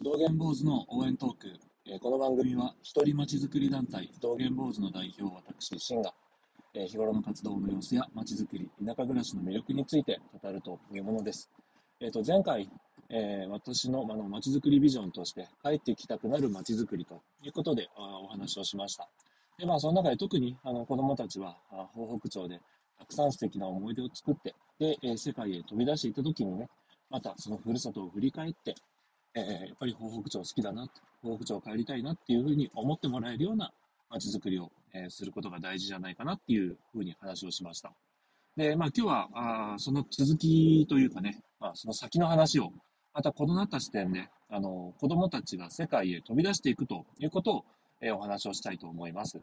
道元坊主の応援トーク。えーこの番組は、一人まちづくり団体、道元坊主の代表、私、シンが、えー日頃の活動の様子やまちづくり、田舎暮らしの魅力について語るというものです。えっ、と、前回、えー私のあのまちづくりビジョンとして、帰ってきたくなるまちづくりということでお話をしました。で、まあ、その中で特にあの子供たちは、あ東北町でたくさん素敵な思い出を作って、で、えー世界へ飛び出していった時にね、またそのふるさとを振り返って、えーやっぱり東北町好きだな、東北町帰りたいなっていうふうに思ってもらえるような街づくりを、えーすることが大事じゃないかなっていうふうに話をしました。で、まあ今日は、あその続きというかね、まあその先の話を、また異なった視点で、あの、子供たちが世界へ飛び出していくということを、えーお話をしたいと思います。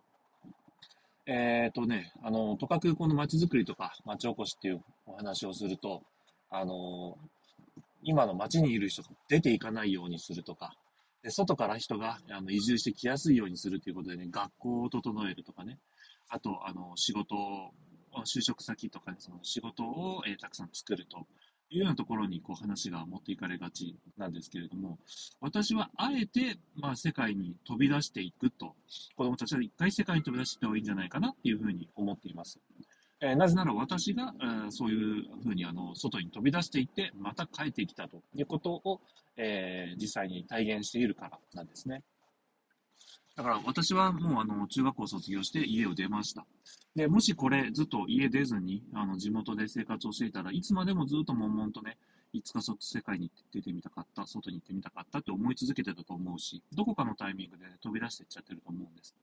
えっ、とね、あの、とかくこの街づくりとか街おこしっていうお話をすると、あの、今の街にいる人が出ていかないようにするとか、で外から人があの移住してきやすいようにするということでね、学校を整えるとかね、あと、あの、仕事を、就職先とかね、その仕事を、えーたくさん作るというようなところにこう話が持っていかれがちなんですけれども、私はあえて、まあ、世界に飛び出していくと、子供たちは一回世界に飛び出していった方がいいんじゃないかなっていうふうに思っています。えーなぜなら私が、えそういうふうにあの外に飛び出していって、また帰ってきたということを、えー実際に体現しているからなんですね。だから私はもうあの中学校を卒業して家を出ました。で、もしこれずっと家出ずにあの地元で生活をしていたらいつまでもずっと悶々とね、いつかそ世界に出てみたかった、外に行ってみたかったって思い続けてたと思うし、どこかのタイミングで、飛び出していっちゃってると思うんです。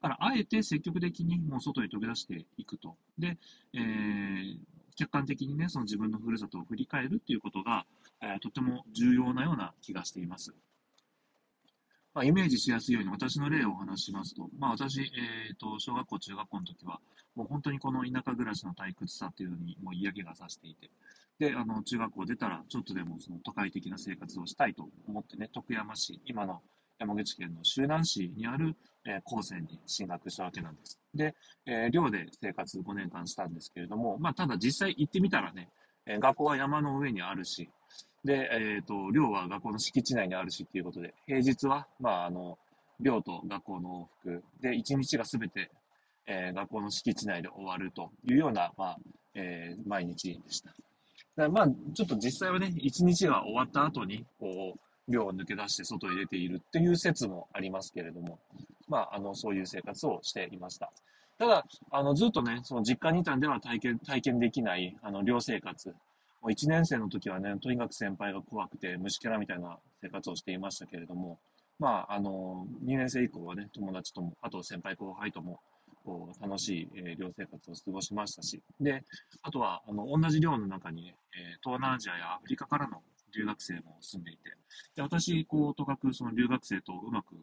だから、あえて積極的にもう外に飛び出していくと。で、えー客観的にね、その自分のふるさとを振り返るっていうことが、えーとても重要なような気がしています。まあ、イメージしやすいように私の例をお話しますと、まあ、私、えー、と小学校、中学校の時は、もう本当にこの田舎暮らしの退屈さっていうのにもう嫌気がさしていて、で、あの中学校出たら、ちょっとでもその都会的な生活をしたいと思ってね、徳山市、今の山口県の周南市にある、えー高専に進学したわけなんです。で、えー寮で生活5年間したんですけれども、まあ、ただ実際行ってみたらね、えー学校は山の上にあるし、で、えっ、と、寮は学校の敷地内にあるしっていうことで、平日は、まあ、あの、寮と学校の往復で、一日がすべて、えー学校の敷地内で終わるというような、まあ、えー毎日でした。まあ、ちょっと実際はね、一日が終わった後に、こう、寮を抜け出して外へ出ているっていう説もありますけれども、まあ、あの、そういう生活をしていました。ただ、あの、ずっとね、その実家にいたんでは体験、体験できない、あの、寮生活。もう1年生の時はね、とにかく先輩が怖くて、虫けらみたいな生活をしていましたけれども、まあ、あの、2年生以降はね、友達とも、あと先輩後輩とも、こう、楽しい、えー寮生活を過ごしましたし、で、あとは、あの、同じ寮の中に、ねえー東南アジアやアフリカからの留学生も住んでいて、で、私、こう、とかくその留学生とうまく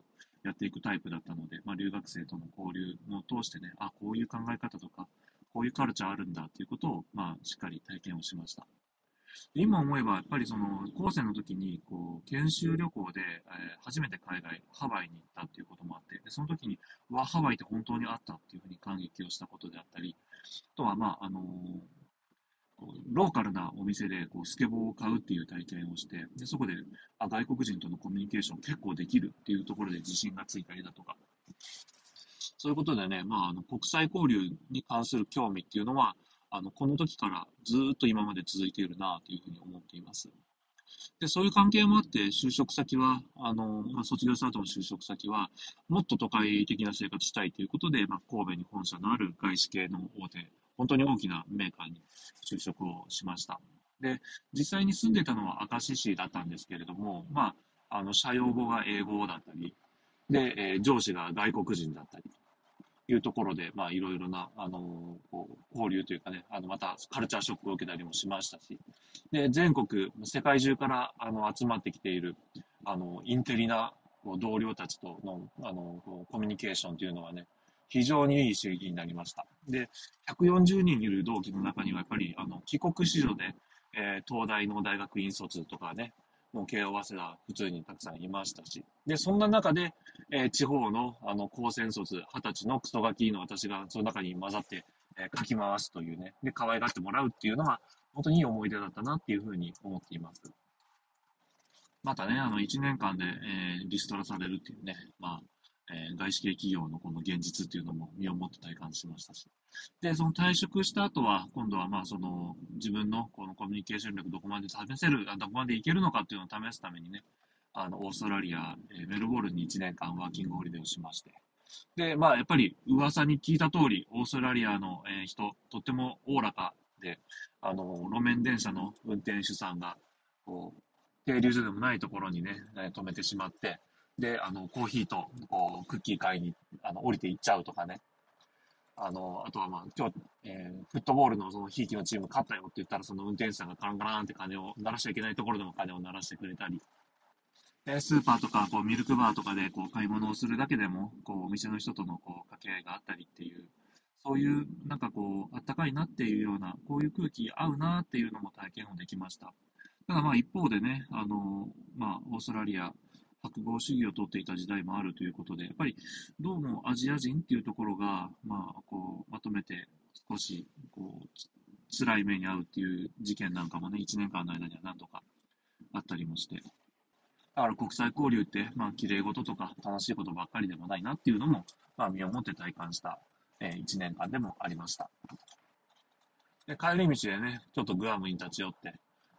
やっていくタイプだったので、まあ、留学生との交流を通してね、あ、こういう考え方とか、こういうカルチャーあるんだっていうことを、まあ、しっかり体験をしました。今思えば、やっぱりその、高専の時に、こう、研修旅行で、えー初めて海外、ハワイに行ったっていうこともあって、でその時に、うわ、ハワイって本当にあったっていうふうに感激をしたことであったり、あとは、まあ、あのーこうローカルなお店でこうスケボーを買うっていう体験をして、でそこであ外国人とのコミュニケーション結構できるっていうところで自信がついたりだとか、そういうことでね、まあ、あの国際交流に関する興味っていうのは、あのこの時からずっと今まで続いているなというふうに思っています。で、そういう関係もあって、就職先は、あの、まあ、卒業した後の就職先は、もっと都会的な生活したいということで、まあ、神戸に本社のある外資系の大手、本当に大きなメーカーに就職をしました。で、実際に住んでたのは明石市だったんですけれども、まあ、あの、社用語が英語だったり、で、えー上司が外国人だったり、いうところで、まあ、いろいろな、あのこう交流というかね、あの、また、カルチャーショックを受けたりもしましたし、で、全国、世界中から、あの、集まってきている、あの、インテリな、こう同僚たちとの、あの、こうコミュニケーションというのはね、非常にいい刺激になりました。で、140人いる同期の中には、やっぱり、あの、帰国子女で、えー東大の大学院卒とかね、もう慶応早稲田普通にたくさんいましたし、で、そんな中で、えー地方の、あの、高専卒、二十歳のクソガキの私がその中に混ざって、えー書き回すというね、で、可愛がってもらうっていうのは、本当にいい思い出だったなっていうふうに思っています。またね、あの、1年間で、えー、リストラされるっていうね、まあ、えー、外資系企業のこの現実っていうのも身をもって体感しましたし。で、その退職した後は、今度はまあ、その、自分のこのコミュニケーション力どこまで試せる、どこまでいけるのかっていうのを試すためにね、あの、オーストラリア、えー、メルボルンに1年間ワーキングホリデーをしまして。で、まあ、やっぱり噂に聞いた通り、オーストラリアの、えー、人、とってもおおらかで、あの、路面電車の運転手さんが、こう、停留所でもないところにね、止めてしまって、で、あの、コーヒーと、こう、クッキー買いに、あの、降りていっちゃうとかね。あの、あとはまあ、今日、えー、フットボールのその、ひいきのチーム勝ったよって言ったら、その運転手さんがカランカランって金を鳴らしちゃいけないところでも金を鳴らしてくれたり、で、スーパーとか、こう、ミルクバーとかで、こう、買い物をするだけでも、こう、お店の人との、こう、掛け合いがあったりっていう、そういう、なんかこう、あったかいなっていうような、こういう空気合うなっていうのも体験をできました。ただまあ一方でね、あの、まあ、オーストラリア、白豪主義をとっていた時代もあるということで、やっぱりどうもアジア人っていうところが、まあ、こう、まとめて少し、こう、辛い目に遭うっていう事件なんかもね、1年間の間には何度かあったりもして。だから国際交流って、まあ、綺麗事とか楽しいことばっかりでもないなっていうのも、まあ、身をもって体感した、えー、1年間でもありました。で、帰り道でね、ちょっとグアムに立ち寄って、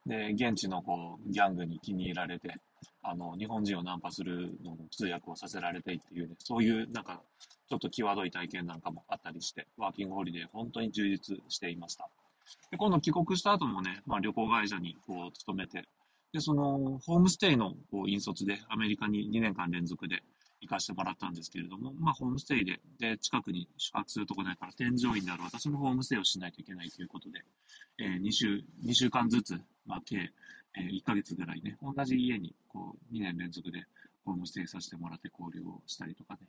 で、現地のこう、ギャングに気に入られて、あの、日本人をナンパするのの通訳をさせられてっていうね、そういうなんか、ちょっと際どい体験なんかもあったりして、ワーキングホリデー本当に充実していました。で、今度帰国した後もね、まあ旅行会社にこう勤めて、で、その、ホームステイのこう引率でアメリカに2年間連続で行かせてもらったんですけれども、まあ、ホームステイで、で、近くに宿泊するとこないから、添乗員である私もホームステイをしないといけないということで、えー、2週、2週間ずつ、まあ、計、えー、1ヶ月ぐらいね、同じ家に、こう、2年連続でホームステイさせてもらって交流をしたりとかね。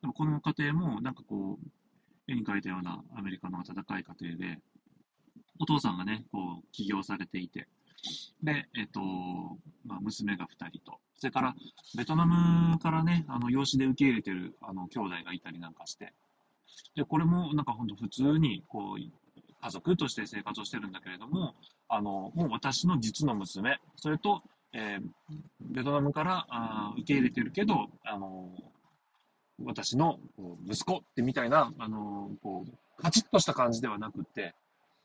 でも、この家庭も、なんかこう、絵に描いたようなアメリカの温かい家庭で、お父さんがね、こう、起業されていて、で、えっ、と、まあ、娘が2人と、それから、ベトナムからね、あの、養子で受け入れてる、あの、兄弟がいたりなんかして、で、これも、なんか本当普通に、こう、家族として生活をしてるんだけれども、あの、もう私の実の娘、それと、えー、ベトナムからあ受け入れてるけど、あの、私の息子ってみたいな、あの、こう、カチッとした感じではなくって、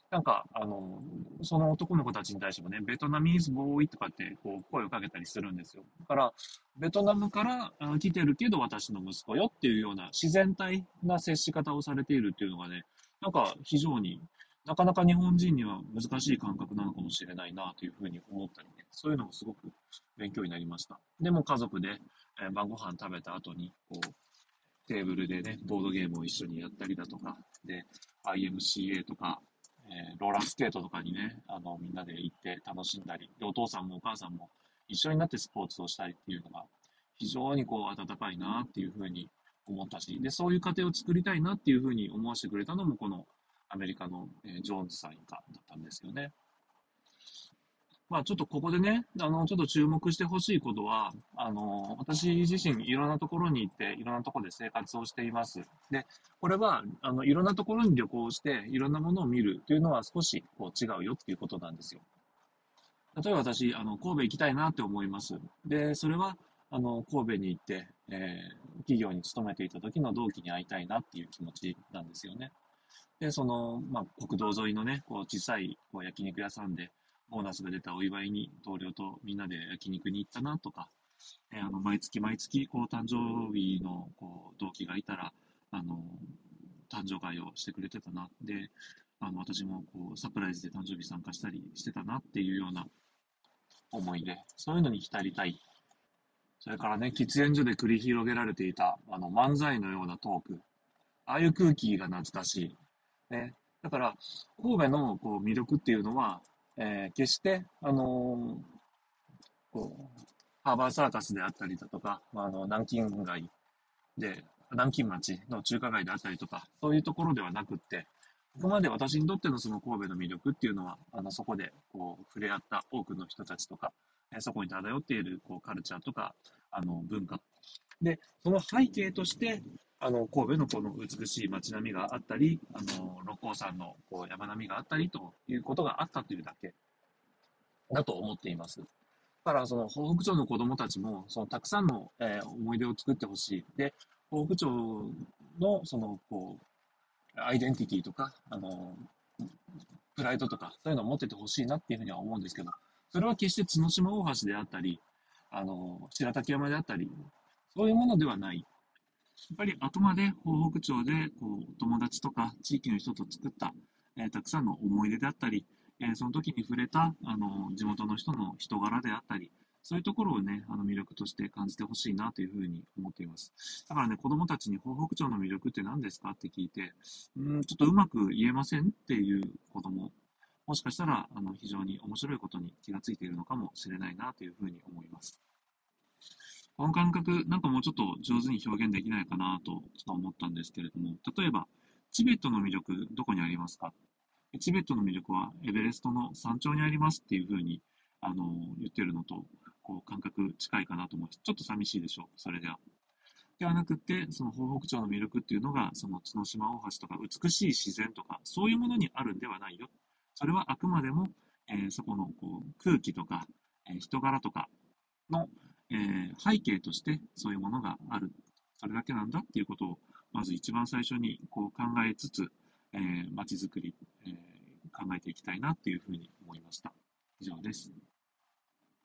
なんか、あの、その男の子たちに対してもね、ベトナミーズボーイとかってこう声をかけたりするんですよ。だから、ベトナムから来てるけど私の息子よっていうような自然体な接し方をされているっていうのがね、なんか非常になかなか日本人には難しい感覚なのかもしれないなというふうに思ったりね、そういうのもすごく勉強になりました。でも家族で、え晩ご飯食べた後に、こう、テーブルでね、ボードゲームを一緒にやったりだとか、で、IMCA とか、えー、ローラースケートとかにね、あの、みんなで行って楽しんだり、で、お父さんもお母さんも一緒になってスポーツをしたりっていうのが、非常にこう、温かいなっていうふうに思ったし、で、そういう家庭を作りたいなっていうふうに思わせてくれたのも、このアメリカの、えー、ジョーンズさん一家だったんですよね。まあちょっとここでね、あの、ちょっと注目してほしいことは、あの、私自身いろんなところに行って、いろんなところで生活をしています。で、これは、あの、いろんなところに旅行して、いろんなものを見るというのは少しこう違うよっていうことなんですよ。例えば私、あの、神戸行きたいなって思います。で、それは、あの、神戸に行って、えー、企業に勤めていた時の同期に会いたいなっていう気持ちなんですよね。で、その、まあ、国道沿いのね、こう、小さい、こう、焼肉屋さんで、ボーナスが出たお祝いに同僚とみんなで焼肉に行ったなとか、えー、あの、毎月毎月、こう、誕生日の、こう、同期がいたら、あの、誕生会をしてくれてたな。で、あの、私も、こう、サプライズで誕生日参加したりしてたなっていうような思いで、そういうのに浸りたい。それからね、喫煙所で繰り広げられていた、あの、漫才のようなトーク。ああいう空気が懐かしい。ね。だから、神戸のこう魅力っていうのは、えー、決して、あのー、こう、ハーバーサーカスであったりだとか、まあ、あの、南京街で、南京町の中華街であったりとか、そういうところではなくって、ここまで私にとってのその神戸の魅力っていうのは、あの、そこで、こう、触れ合った多くの人たちとか、えそこに漂っている、こう、カルチャーとか、あの、文化。で、その背景として、あの、神戸のこの美しい街並みがあったり、あの、六甲山のこう山並みがあったりということがあったというだけだと思っています。だからその東北町の子供たちもそのたくさんの、えー、思い出を作ってほしい。で、東北町のそのこうアイデンティティとかあのプライドとかそういうのを持っててほしいなっていうふうには思うんですけど、それは決して角島大橋であったり、あの白滝山であったり、そういうものではない。やっぱりあくまで東北町でこう友達とか地域の人と作った、えー、たくさんの思い出であったり、えー、その時に触れたあの地元の人の人柄であったり、そういうところをね、あの魅力として感じてほしいなというふうに思っています。だからね、子供たちに東北町の魅力って何ですか？って聞いて、うん、ちょっとうまく言えませんっていう子供、もしかしたら、あの、非常に面白いことに気がついているのかもしれないなというふうに思います。この感覚、なんかもうちょっと上手に表現できないかなとちょっと思ったんですけれども、例えば、チベットの魅力、どこにありますか？チベットの魅力はエベレストの山頂にありますっていうふうに、あの、言ってるのと、こう、感覚近いかなと思います。ちょっと寂しいでしょう、それでは。ではなくて、その東北町の魅力っていうのが、その角島大橋とか美しい自然とか、そういうものにあるんではないよ。それはあくまでも、えー、そこのこう空気とか、えー、人柄とかの、えー、背景としてそういうものがある。それだけなんだっていうことを、まず一番最初にこう考えつつ、えー、街づくり、えー、考えていきたいなっていうふうに思いました。以上です。